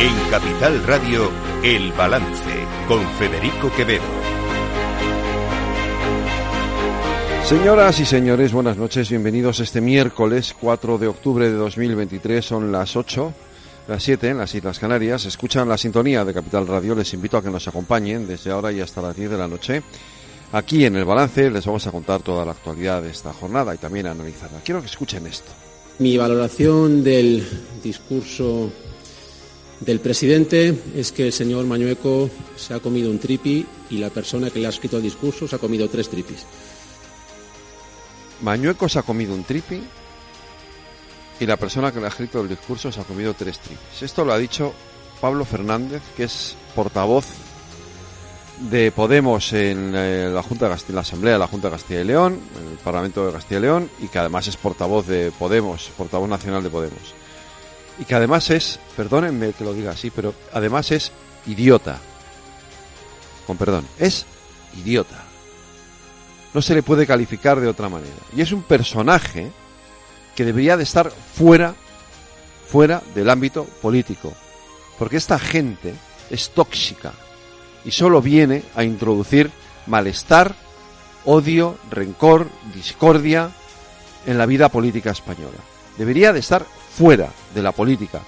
En Capital Radio, El Balance, con Federico Quevedo. Señoras y señores, buenas noches, bienvenidos este miércoles 4 de octubre de 2023, son las 8, las 7 en las Islas Canarias, escuchan la sintonía de Capital Radio, les invito a que nos acompañen desde ahora y hasta las 10 de la noche. Aquí en el balance les vamos a contar toda la actualidad de esta jornada y también analizarla. Quiero que escuchen esto. Mi valoración del discurso del presidente es que el señor Mañueco se ha comido un tripi y la persona que le ha escrito el discurso se ha comido tres tripis. Mañueco se ha comido un tripi y la persona que le ha escrito el discurso se ha comido tres tripis. Esto lo ha dicho Pablo Fernández, que es portavoz de Podemos en eh, la Junta de la Asamblea de la Junta de Castilla y León, en el Parlamento de Castilla y León, y que además es portavoz de Podemos, portavoz nacional de Podemos y que además es, perdónenme que lo diga así, pero además es idiota. Con perdón, es idiota. No se le puede calificar de otra manera. Y es un personaje que debería de estar fuera, fuera del ámbito político. Porque esta gente es tóxica y solo viene a introducir malestar, odio, rencor, discordia en la vida política española. Debería de estar fuera de la política,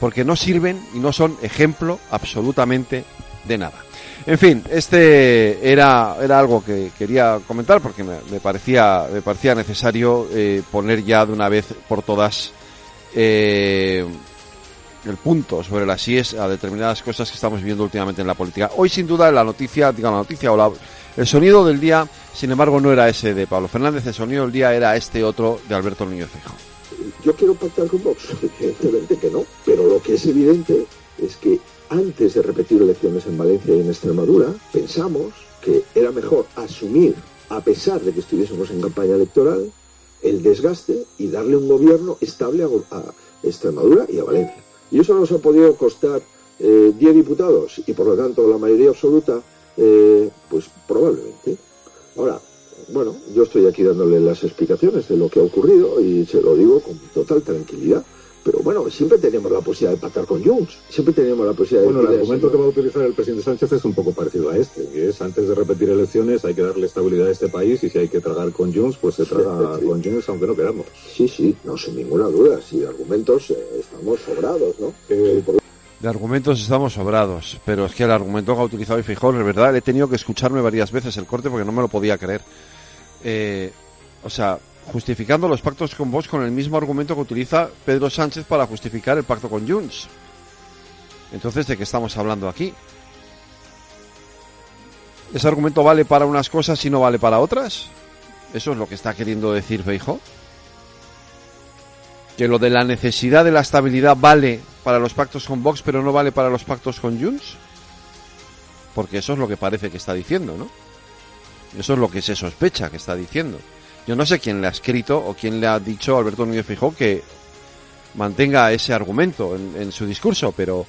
porque no sirven y no son ejemplo absolutamente de nada. En fin, este era, era algo que quería comentar porque me, parecía, me parecía necesario eh, poner ya de una vez por todas eh, el punto sobre las IES a determinadas cosas que estamos viendo últimamente en la política. Hoy, sin duda, la noticia, digamos, la noticia o la, el sonido del día, sin embargo, no era ese de Pablo Fernández, el sonido del día era este otro de Alberto Núñez Feijóo yo quiero pactar con Vox, evidentemente que no, pero lo que es evidente es que antes de repetir elecciones en Valencia y en Extremadura, pensamos que era mejor asumir, a pesar de que estuviésemos en campaña electoral, el desgaste y darle un gobierno estable a, Extremadura y a Valencia. Y eso nos ha podido costar 10 eh, diputados y por lo tanto la mayoría absoluta, eh, pues probablemente. Ahora, bueno, yo estoy aquí dándole las explicaciones de lo que ha ocurrido y se lo digo con total tranquilidad. Pero bueno, siempre tenemos la posibilidad de pactar con Junts, siempre tenemos la posibilidad de... Bueno, el argumento que va a utilizar el presidente Sánchez es un poco parecido a este, que es antes de repetir elecciones hay que darle estabilidad a este país y si hay que tragar con Junts, pues se traga con Junts aunque no queramos. Sí, sí, no sin ninguna duda, si de argumentos eh, estamos sobrados, ¿no? Eh, de argumentos estamos sobrados, pero es que el argumento que ha utilizado Fijón, es verdad, he tenido que escucharme varias veces el corte porque no me lo podía creer. Eh, o sea, justificando los pactos con Vox con el mismo argumento que utiliza Pedro Sánchez para justificar el pacto con Junts. Entonces, ¿de qué estamos hablando aquí? ¿Ese argumento vale para unas cosas y no vale para otras? ¿Eso es lo que está queriendo decir Feijo? ¿Que lo de la necesidad de la estabilidad vale para los pactos con Vox pero no vale para los pactos con Junts? Porque eso es lo que parece que está diciendo, ¿no? Eso es lo que se sospecha que está diciendo. Yo no sé quién le ha escrito o quién le ha dicho a Alberto Núñez Fijó que mantenga ese argumento en, su discurso, pero,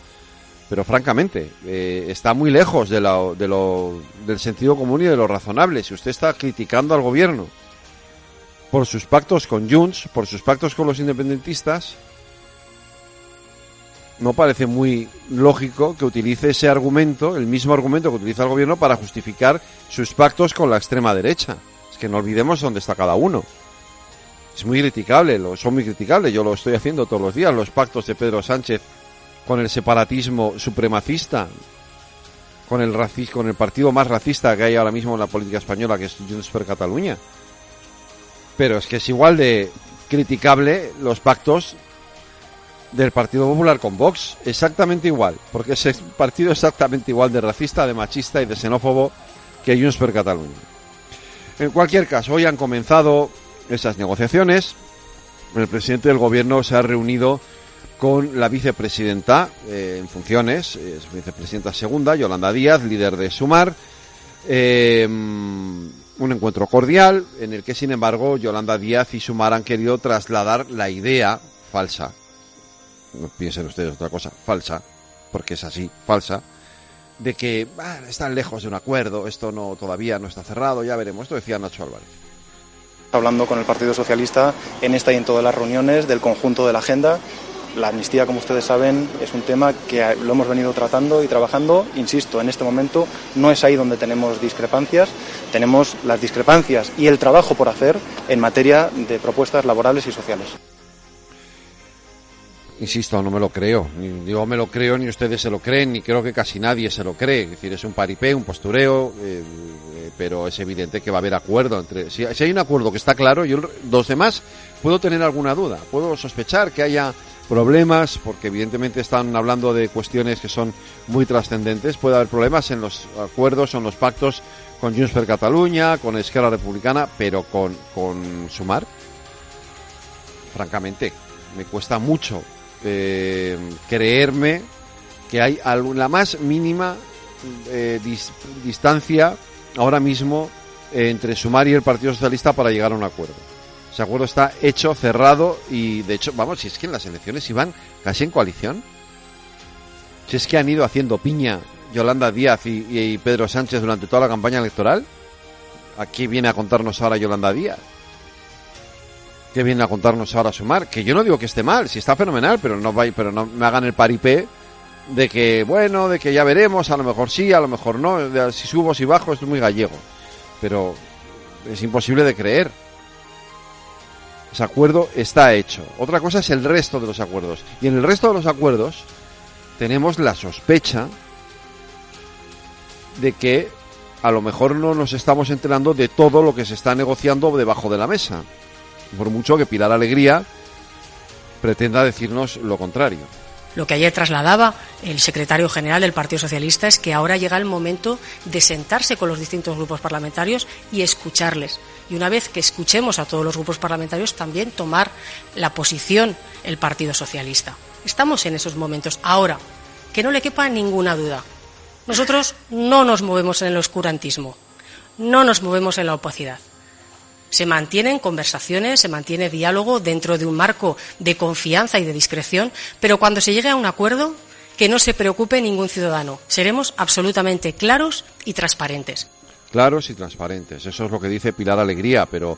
pero francamente eh, está muy lejos de de lo, del sentido común y de lo razonable. Si usted está criticando al gobierno por sus pactos con Junts, por sus pactos con los independentistas, no parece muy lógico que utilice ese argumento, el mismo argumento que utiliza el gobierno para justificar sus pactos con la extrema derecha. Es que no olvidemos dónde está cada uno. Es muy criticable, lo, son muy criticables, yo lo estoy haciendo todos los días, los pactos de Pedro Sánchez con el separatismo supremacista, con el racismo, con el partido más racista que hay ahora mismo en la política española, que es Junts per Cataluña. Pero es que es igual de criticable los pactos del Partido Popular con Vox, exactamente igual, porque es un partido exactamente igual de racista, de machista y de xenófobo que Junts per Catalunya. En cualquier caso, hoy han comenzado esas negociaciones. El presidente del gobierno se ha reunido con la vicepresidenta eh, en funciones, es vicepresidenta segunda, Yolanda Díaz, líder de Sumar. Eh, un encuentro cordial en el que, sin embargo, Yolanda Díaz y Sumar han querido trasladar la idea falsa no piensen ustedes otra cosa, falsa, porque es así, falsa, de que están lejos de un acuerdo, esto no todavía no está cerrado, ya veremos. Esto decía Nacho Álvarez. Hablando con el Partido Socialista en esta y en todas las reuniones del conjunto de la agenda La amnistía, como ustedes saben, es un tema que lo hemos venido tratando y trabajando. Insisto, en este momento no es ahí donde tenemos discrepancias. Tenemos las discrepancias y el trabajo por hacer en materia de propuestas laborales y sociales. Insisto, no me lo creo. Ni yo me lo creo, ni ustedes se lo creen, ni creo que casi nadie se lo cree. Es decir, es un paripé, un postureo, eh, eh, pero es evidente que va a haber acuerdo entre. Si, hay un acuerdo que está claro, yo los demás puedo tener alguna duda, puedo sospechar que haya problemas, porque evidentemente están hablando de cuestiones que son muy trascendentes. Puede haber problemas en los acuerdos o en los pactos con Junts per Cataluña, con Esquerra Republicana, pero con, con Sumar, francamente, me cuesta mucho eh, creerme que hay la más mínima eh, distancia ahora mismo entre Sumar y el Partido Socialista para llegar a un acuerdo. Ese acuerdo está hecho, cerrado y de hecho, vamos, si es que en las elecciones iban casi en coalición. Si es que han ido haciendo piña Yolanda Díaz y, y Pedro Sánchez durante toda la campaña electoral. Aquí viene a contarnos ahora Yolanda Díaz que viene a contarnos ahora Sumar, que yo no digo que esté mal, si está fenomenal, pero no pero no me hagan el paripé de que bueno, de que ya veremos, a lo mejor sí, a lo mejor no, si subo, si bajo, esto es muy gallego. Pero es imposible de creer. Ese acuerdo está hecho. Otra cosa es el resto de los acuerdos. Y en el resto de los acuerdos tenemos la sospecha de que a lo mejor no nos estamos enterando de todo lo que se está negociando debajo de la mesa por mucho que Pilar Alegría pretenda decirnos lo contrario. Lo que ayer trasladaba el secretario general del Partido Socialista es que ahora llega el momento de sentarse con los distintos grupos parlamentarios y escucharles. Y una vez que escuchemos a todos los grupos parlamentarios, también tomar la posición el Partido Socialista. Estamos en esos momentos. Ahora, que no le quepa ninguna duda. Nosotros no nos movemos en el oscurantismo, no nos movemos en la opacidad. Se mantienen conversaciones, se mantiene diálogo dentro de un marco de confianza y de discreción, pero cuando se llegue a un acuerdo, que no se preocupe ningún ciudadano. Seremos absolutamente claros y transparentes. Claros y transparentes. Eso es lo que dice Pilar Alegría, pero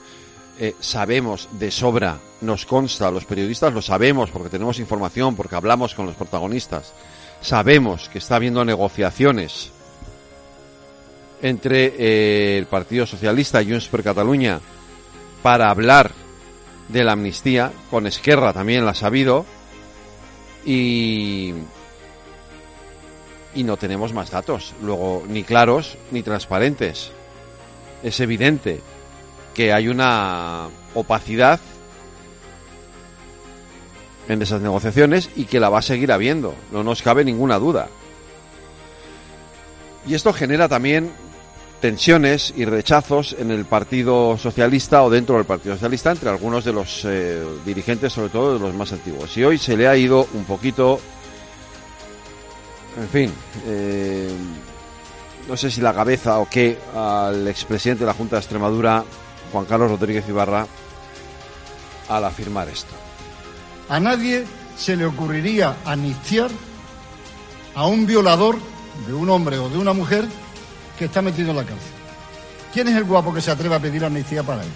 eh, sabemos de sobra, nos consta, los periodistas lo sabemos porque tenemos información, porque hablamos con los protagonistas. Sabemos que está habiendo negociaciones entre eh, el Partido Socialista y Junts per Cataluña para hablar de la amnistía, con Esquerra también la ha sabido, y, y no tenemos más datos, luego ni claros ni transparentes. Es evidente que hay una opacidad en esas negociaciones y que la va a seguir habiendo, no nos cabe ninguna duda. Y esto genera también tensiones y rechazos en el Partido Socialista o dentro del Partido Socialista entre algunos de los eh, dirigentes, sobre todo de los más antiguos. Y hoy se le ha ido un poquito, en fin, eh, no sé si la cabeza o qué, al expresidente de la Junta de Extremadura, Juan Carlos Rodríguez Ibarra, al afirmar esto. A nadie se le ocurriría anistiar a un violador de un hombre o de una mujer que está metido en la cárcel. ¿Quién es el guapo que se atreve a pedir amnistía para él?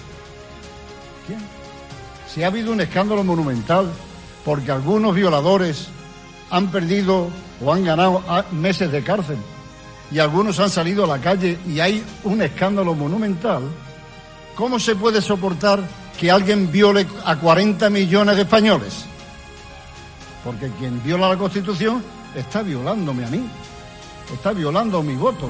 ¿Quién? Si ha habido un escándalo monumental porque algunos violadores han perdido o han ganado meses de cárcel y algunos han salido a la calle y hay un escándalo monumental, ¿cómo se puede soportar que alguien viole a 40 millones de españoles? Porque quien viola la Constitución está violándome a mí, está violando mi voto.